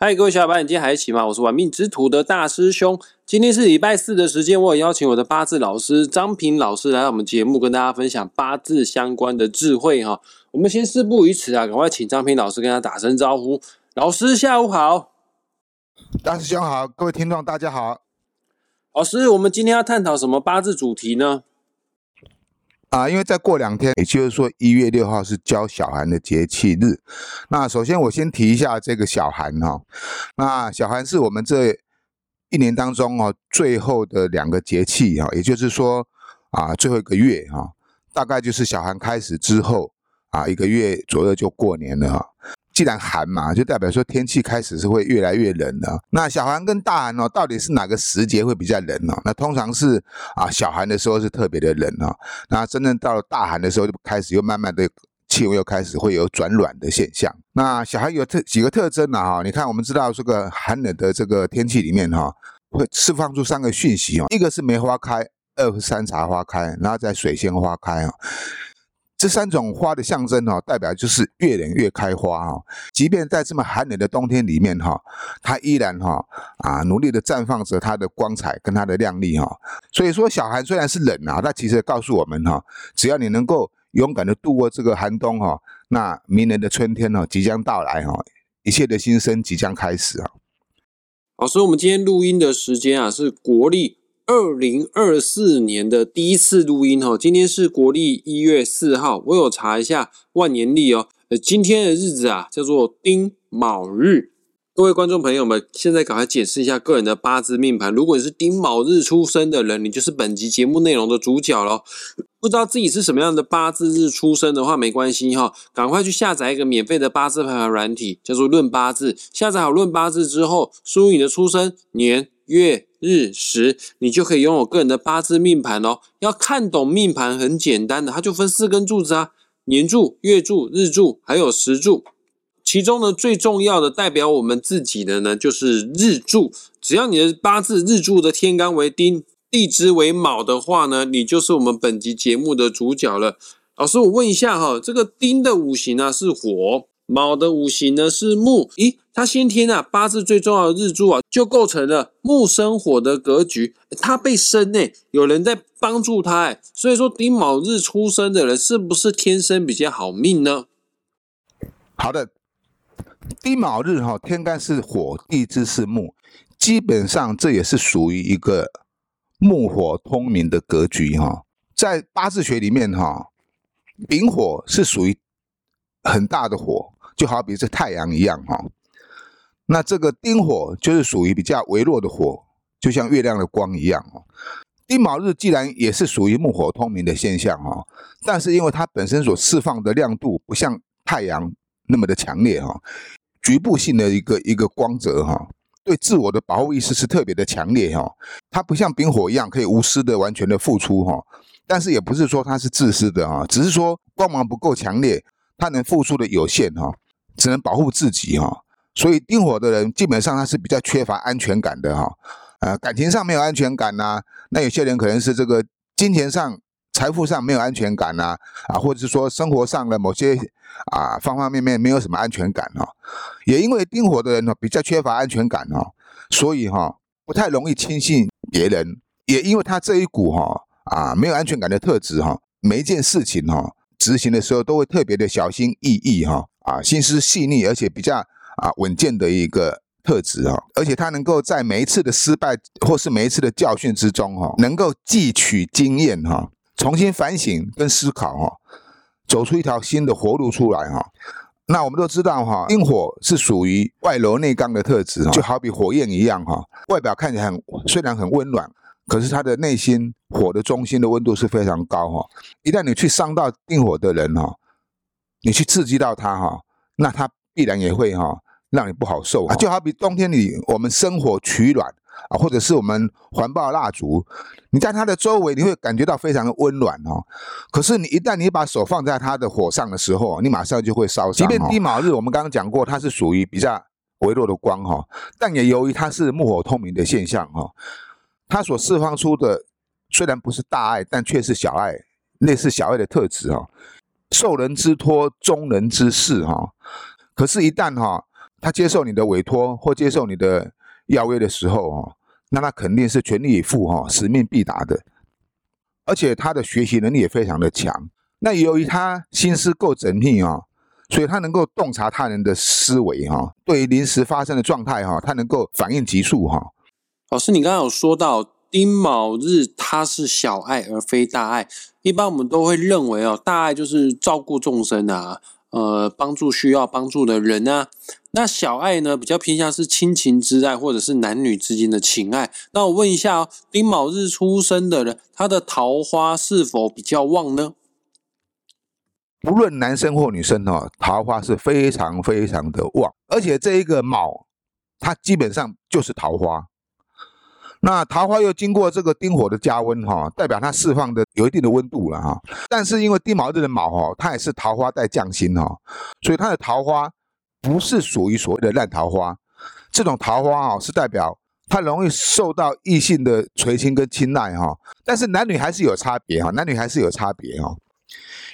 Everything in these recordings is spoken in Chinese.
嗨，各位小伙伴，你今天还一起吗？我是玩命之徒的大师兄。今天是礼拜四的时间，我也邀请我的八字老师张平老师来到我们节目，跟大家分享八字相关的智慧哈。我们先事不宜迟啊，赶快请张平老师跟他打声招呼。老师下午好，大师兄好，各位听众大家好。老师，我们今天要探讨什么八字主题呢？啊，因为再过两天，也就是说一月六号是教小寒的节气日。那首先我先提一下这个小寒哈，那小寒是我们这一年当中哦最后的两个节气哈，也就是说啊最后一个月哈，大概就是小寒开始之后啊一个月左右就过年了哈。既然寒嘛，就代表说天气开始是会越来越冷的。那小寒跟大寒哦，到底是哪个时节会比较冷呢？那通常是啊，小寒的时候是特别的冷啊。那真正到了大寒的时候，就开始又慢慢的气温又开始会有转暖的现象。那小寒有特几个特征呢？哈，你看我们知道这个寒冷的这个天气里面哈，会释放出三个讯息哦，一个是梅花开，二是山茶花开，然后再水仙花开啊。这三种花的象征哈，代表就是越冷越开花哈。即便在这么寒冷的冬天里面哈，它依然哈啊努力的绽放着它的光彩跟它的亮丽哈。所以说小寒虽然是冷啊，但其实告诉我们哈，只要你能够勇敢的度过这个寒冬哈，那明年的春天呢即将到来哈，一切的新生即将开始啊。老师，我们今天录音的时间啊是国历。二零二四年的第一次录音哦，今天是国历一月四号，我有查一下万年历哦，呃，今天的日子啊叫做丁卯日。各位观众朋友们，现在赶快解释一下个人的八字命盘。如果你是丁卯日出生的人，你就是本集节目内容的主角喽。不知道自己是什么样的八字日出生的话，没关系哈，赶快去下载一个免费的八字排盘软体，叫做论八字。下载好论八字之后，输入你的出生年月日时，你就可以拥有个人的八字命盘哦。要看懂命盘很简单的，它就分四根柱子啊：年柱、月柱、日柱，还有时柱。其中呢，最重要的代表我们自己的呢，就是日柱。只要你的八字日柱的天干为丁，地支为卯的话呢，你就是我们本集节目的主角了。老师，我问一下哈，这个丁的五行呢是火，卯的五行呢是木。咦，他先天啊八字最重要的日柱啊，就构成了木生火的格局。他被生呢，有人在帮助他哎，所以说丁卯日出生的人是不是天生比较好命呢？好的。丁卯日哈，天干是火，地支是木，基本上这也是属于一个木火通明的格局哈。在八字学里面哈，丙火是属于很大的火，就好比是太阳一样哈。那这个丁火就是属于比较微弱的火，就像月亮的光一样哈。丁卯日既然也是属于木火通明的现象哈，但是因为它本身所释放的亮度不像太阳那么的强烈哈。局部性的一个一个光泽哈，对自我的保护意识是特别的强烈哈。它不像丙火一样可以无私的完全的付出哈，但是也不是说它是自私的哈，只是说光芒不够强烈，它能付出的有限哈，只能保护自己哈。所以丁火的人基本上他是比较缺乏安全感的哈，呃，感情上没有安全感呐。那有些人可能是这个金钱上。财富上没有安全感呐，啊，或者是说生活上的某些啊方方面面没有什么安全感哈，也因为丁火的人呢比较缺乏安全感哈，所以哈不太容易轻信别人，也因为他这一股哈啊没有安全感的特质哈，每一件事情哈执行的时候都会特别的小心翼翼哈啊心思细腻而且比较啊稳健的一个特质哈，而且他能够在每一次的失败或是每一次的教训之中哈，能够汲取经验哈。重新反省跟思考哈，走出一条新的活路出来哈。那我们都知道哈，阴火是属于外柔内刚的特质就好比火焰一样哈。外表看起来很虽然很温暖，可是他的内心火的中心的温度是非常高哈。一旦你去伤到定火的人哈，你去刺激到它哈，那它必然也会哈让你不好受。就好比冬天里我们生火取暖。啊，或者是我们环抱蜡烛，你在它的周围，你会感觉到非常的温暖哦。可是你一旦你把手放在它的火上的时候，你马上就会烧伤。即便低毛日，我们刚刚讲过，它是属于比较微弱的光哈，但也由于它是木火通明的现象哈，它所释放出的虽然不是大爱，但却是小爱，类似小爱的特质哈，受人之托，忠人之事哈。可是，一旦哈他接受你的委托或接受你的邀约的时候哦，那他肯定是全力以赴哈，使命必达的。而且他的学习能力也非常的强。那由于他心思够缜密啊，所以他能够洞察他人的思维哈，对于临时发生的状态哈，他能够反应急速哈。老师，你刚刚有说到丁卯日，它是小爱而非大爱。一般我们都会认为哦，大爱就是照顾众生啊，呃，帮助需要帮助的人啊。那小爱呢，比较偏向是亲情之爱，或者是男女之间的情爱。那我问一下哦，丁卯日出生的人，他的桃花是否比较旺呢？不论男生或女生哦，桃花是非常非常的旺，而且这一个卯，它基本上就是桃花。那桃花又经过这个丁火的加温哈，代表它释放的有一定的温度了哈。但是因为丁卯日的卯哈，它也是桃花带降星哈，所以它的桃花不是属于所谓的烂桃花。这种桃花啊，是代表它容易受到异性的垂青跟青睐哈。但是男女还是有差别哈，男女还是有差别哈。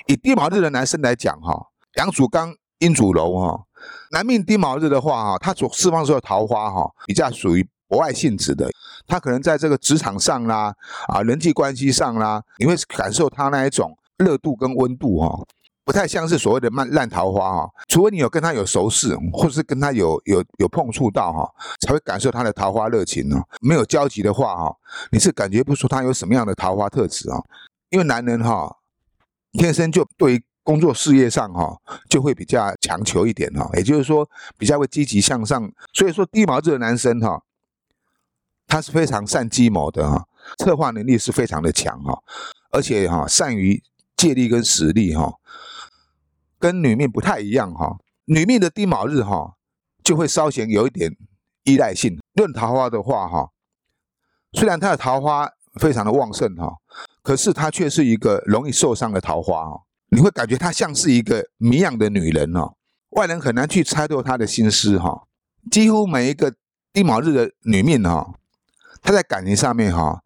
以丁卯日的男生来讲哈，阳主刚，阴主柔哈，男命丁卯日的话哈，他所释放出的桃花哈，比较属于。博爱性质的，他可能在这个职场上啦，啊，人际关系上啦，你会感受他那一种热度跟温度哈，不太像是所谓的烂烂桃花哈，除非你有跟他有熟识，或者是跟他有有有碰触到哈，才会感受他的桃花热情哦。没有交集的话哈，你是感觉不出他有什么样的桃花特质啊。因为男人哈，天生就对工作事业上哈，就会比较强求一点哈，也就是说比较会积极向上。所以说低毛质的男生哈。他是非常善计谋的哈，策划能力是非常的强哈，而且哈善于借力跟使力哈，跟女命不太一样哈。女命的丁卯日哈，就会稍显有一点依赖性。论桃花的话哈，虽然她的桃花非常的旺盛哈，可是她却是一个容易受伤的桃花哦。你会感觉她像是一个迷样的女人哦，外人很难去猜透她的心思哈。几乎每一个丁卯日的女命哈。他在感情上面哈，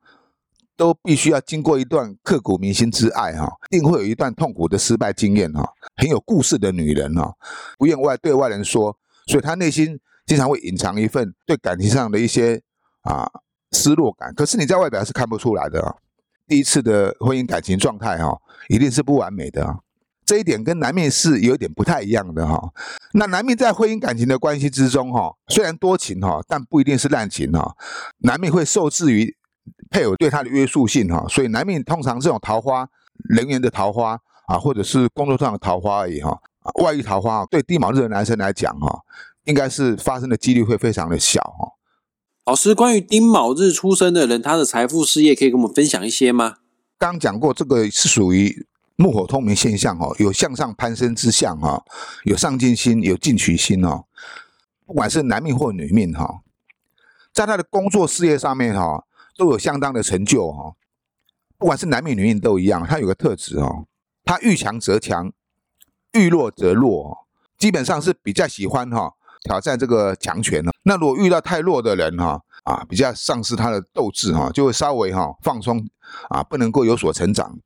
都必须要经过一段刻骨铭心之爱哈，一定会有一段痛苦的失败经验哈。很有故事的女人哈，不愿外对外人说，所以她内心经常会隐藏一份对感情上的一些啊失落感。可是你在外表是看不出来的。第一次的婚姻感情状态哈，一定是不完美的。这一点跟男命是有点不太一样的哈。那男命在婚姻感情的关系之中哈，虽然多情哈，但不一定是滥情哈。男命会受制于配偶对他的约束性哈，所以男命通常这种桃花人缘的桃花啊，或者是工作上的桃花而已哈。外遇桃花对地卯日的男生来讲哈，应该是发生的几率会非常的小哈。老师，关于丁卯日出生的人，他的财富事业可以跟我们分享一些吗？刚讲过，这个是属于。木火通明现象哦，有向上攀升之象哈，有上进心，有进取心哦。不管是男命或女命哈，在他的工作事业上面哈，都有相当的成就哈。不管是男命女命都一样，他有个特质哦，他遇强则强，遇弱则弱，基本上是比较喜欢哈挑战这个强权的。那如果遇到太弱的人哈，啊，比较丧失他的斗志哈，就会稍微哈放松啊，不能够有所成长。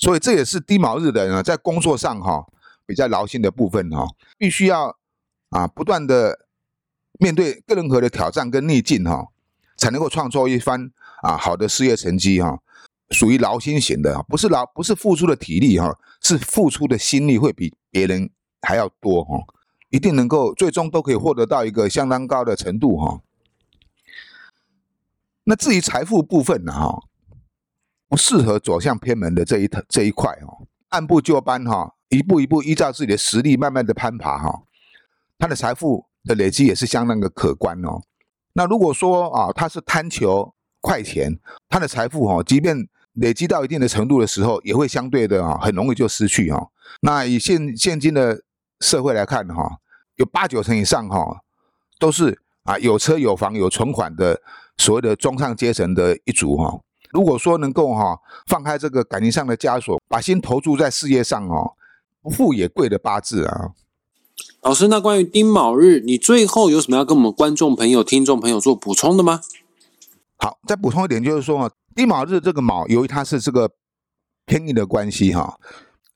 所以这也是低毛日的人啊在工作上哈比较劳心的部分哈，必须要啊不断的面对各任何的挑战跟逆境哈，才能够创作一番啊好的事业成绩哈。属于劳心型的，不是劳不是付出的体力哈，是付出的心力会比别人还要多哈，一定能够最终都可以获得到一个相当高的程度哈。那至于财富部分呢哈？不适合走向偏门的这一这一块哦，按部就班哈，一步一步依照自己的实力慢慢的攀爬哈，他的财富的累积也是相当的可观哦。那如果说啊，他是贪求快钱，他的财富哈，即便累积到一定的程度的时候，也会相对的啊，很容易就失去哈。那以现现今的社会来看哈，有八九成以上哈，都是啊有车有房有存款的所谓的中上阶层的一族哈。如果说能够哈放开这个感情上的枷锁，把心投注在事业上哦，不富也贵的八字啊。老师，那关于丁卯日，你最后有什么要跟我们观众朋友、听众朋友做补充的吗？好，再补充一点，就是说啊，丁卯日这个卯，由于它是这个偏印的关系哈，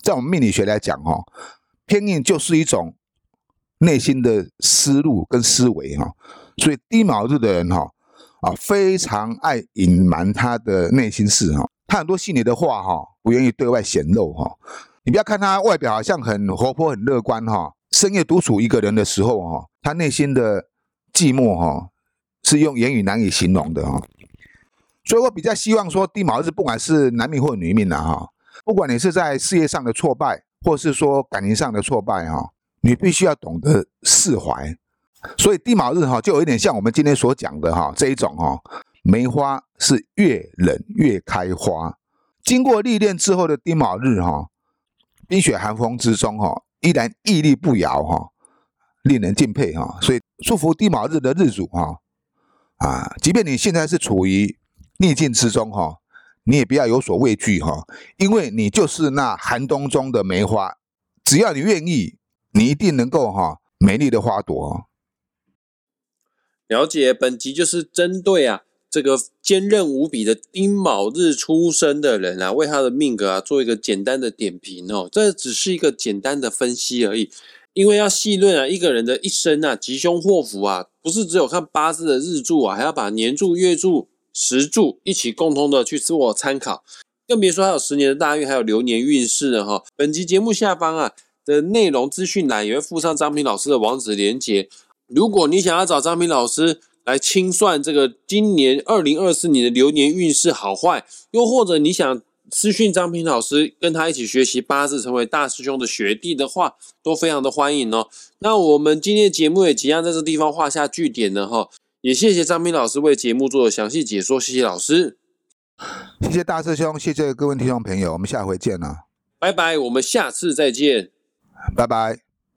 在我们命理学来讲哈，偏印就是一种内心的思路跟思维哈。所以丁卯日的人哈啊，非常爱隐瞒他的内心事哈。他很多心里的话哈，不愿意对外显露哈。你不要看他外表好像很活泼、很乐观哈，深夜独处一个人的时候哈，他内心的寂寞哈，是用言语难以形容的哈。所以我比较希望说，地卯日不管是男命或女命呐哈，不管你是在事业上的挫败，或是说感情上的挫败哈，你必须要懂得释怀。所以地卯日哈，就有一点像我们今天所讲的哈这一种哈，梅花是越冷越开花。经过历练之后的地卯日哈。冰雪寒风之中，哈，依然屹立不摇，哈，令人敬佩，哈。所以祝福地卯日的日主，哈，啊，即便你现在是处于逆境之中，哈，你也不要有所畏惧，哈，因为你就是那寒冬中的梅花，只要你愿意，你一定能够，哈，美丽的花朵。了解，本集就是针对啊。这个坚韧无比的丁卯日出生的人啊，为他的命格啊做一个简单的点评哦。这只是一个简单的分析而已，因为要细论啊，一个人的一生啊，吉凶祸福啊，不是只有看八字的日柱啊，还要把年柱、月柱、时柱一起共同的去做参考。更别说还有十年的大运，还有流年运势了哈。本集节目下方啊的内容资讯栏也会附上张平老师的网址连接，如果你想要找张平老师。来清算这个今年二零二四年的流年运势好坏，又或者你想私讯张平老师，跟他一起学习八字，成为大师兄的学弟的话，都非常的欢迎哦。那我们今天的节目也即将在这地方画下句点了哈，也谢谢张平老师为节目做的详细解说，谢谢老师，谢谢大师兄，谢谢各位听众朋友，我们下回见了，拜拜，我们下次再见，拜拜。